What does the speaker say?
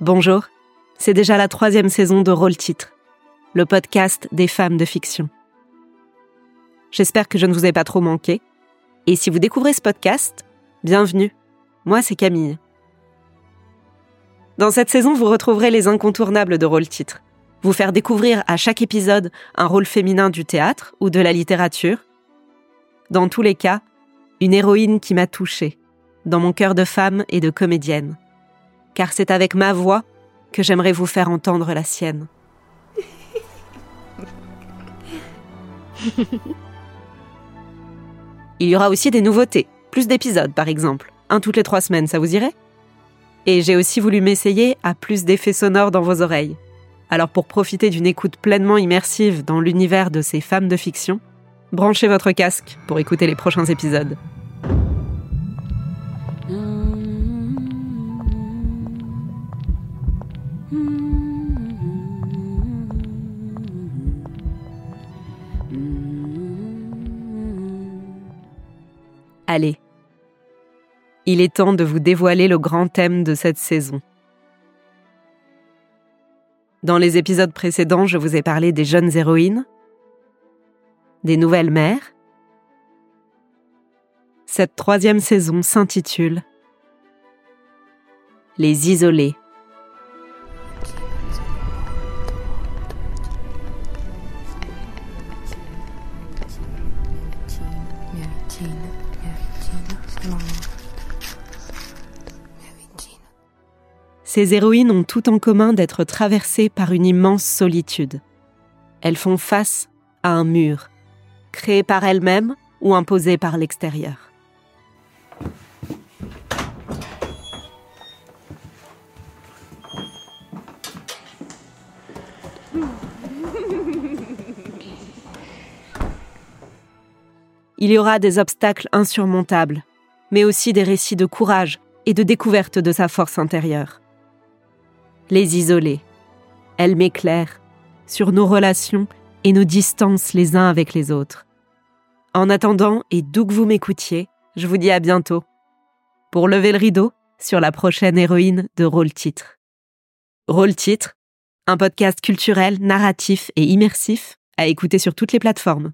Bonjour, c'est déjà la troisième saison de Rôle Titre, le podcast des femmes de fiction. J'espère que je ne vous ai pas trop manqué. Et si vous découvrez ce podcast, bienvenue. Moi, c'est Camille. Dans cette saison, vous retrouverez les incontournables de Rôle Titre. Vous faire découvrir à chaque épisode un rôle féminin du théâtre ou de la littérature. Dans tous les cas, une héroïne qui m'a touchée, dans mon cœur de femme et de comédienne. Car c'est avec ma voix que j'aimerais vous faire entendre la sienne. Il y aura aussi des nouveautés, plus d'épisodes par exemple, un toutes les trois semaines, ça vous irait? Et j'ai aussi voulu m'essayer à plus d'effets sonores dans vos oreilles. Alors pour profiter d'une écoute pleinement immersive dans l'univers de ces femmes de fiction, branchez votre casque pour écouter les prochains épisodes. Allez, il est temps de vous dévoiler le grand thème de cette saison. Dans les épisodes précédents, je vous ai parlé des jeunes héroïnes, des nouvelles mères. Cette troisième saison s'intitule Les isolés. Ces héroïnes ont tout en commun d'être traversées par une immense solitude. Elles font face à un mur, créé par elles-mêmes ou imposé par l'extérieur. Il y aura des obstacles insurmontables, mais aussi des récits de courage et de découverte de sa force intérieure les isoler. Elle m'éclaire sur nos relations et nos distances les uns avec les autres. En attendant, et d'où que vous m'écoutiez, je vous dis à bientôt pour lever le rideau sur la prochaine héroïne de Rôle Titre. Rôle Titre, un podcast culturel, narratif et immersif à écouter sur toutes les plateformes.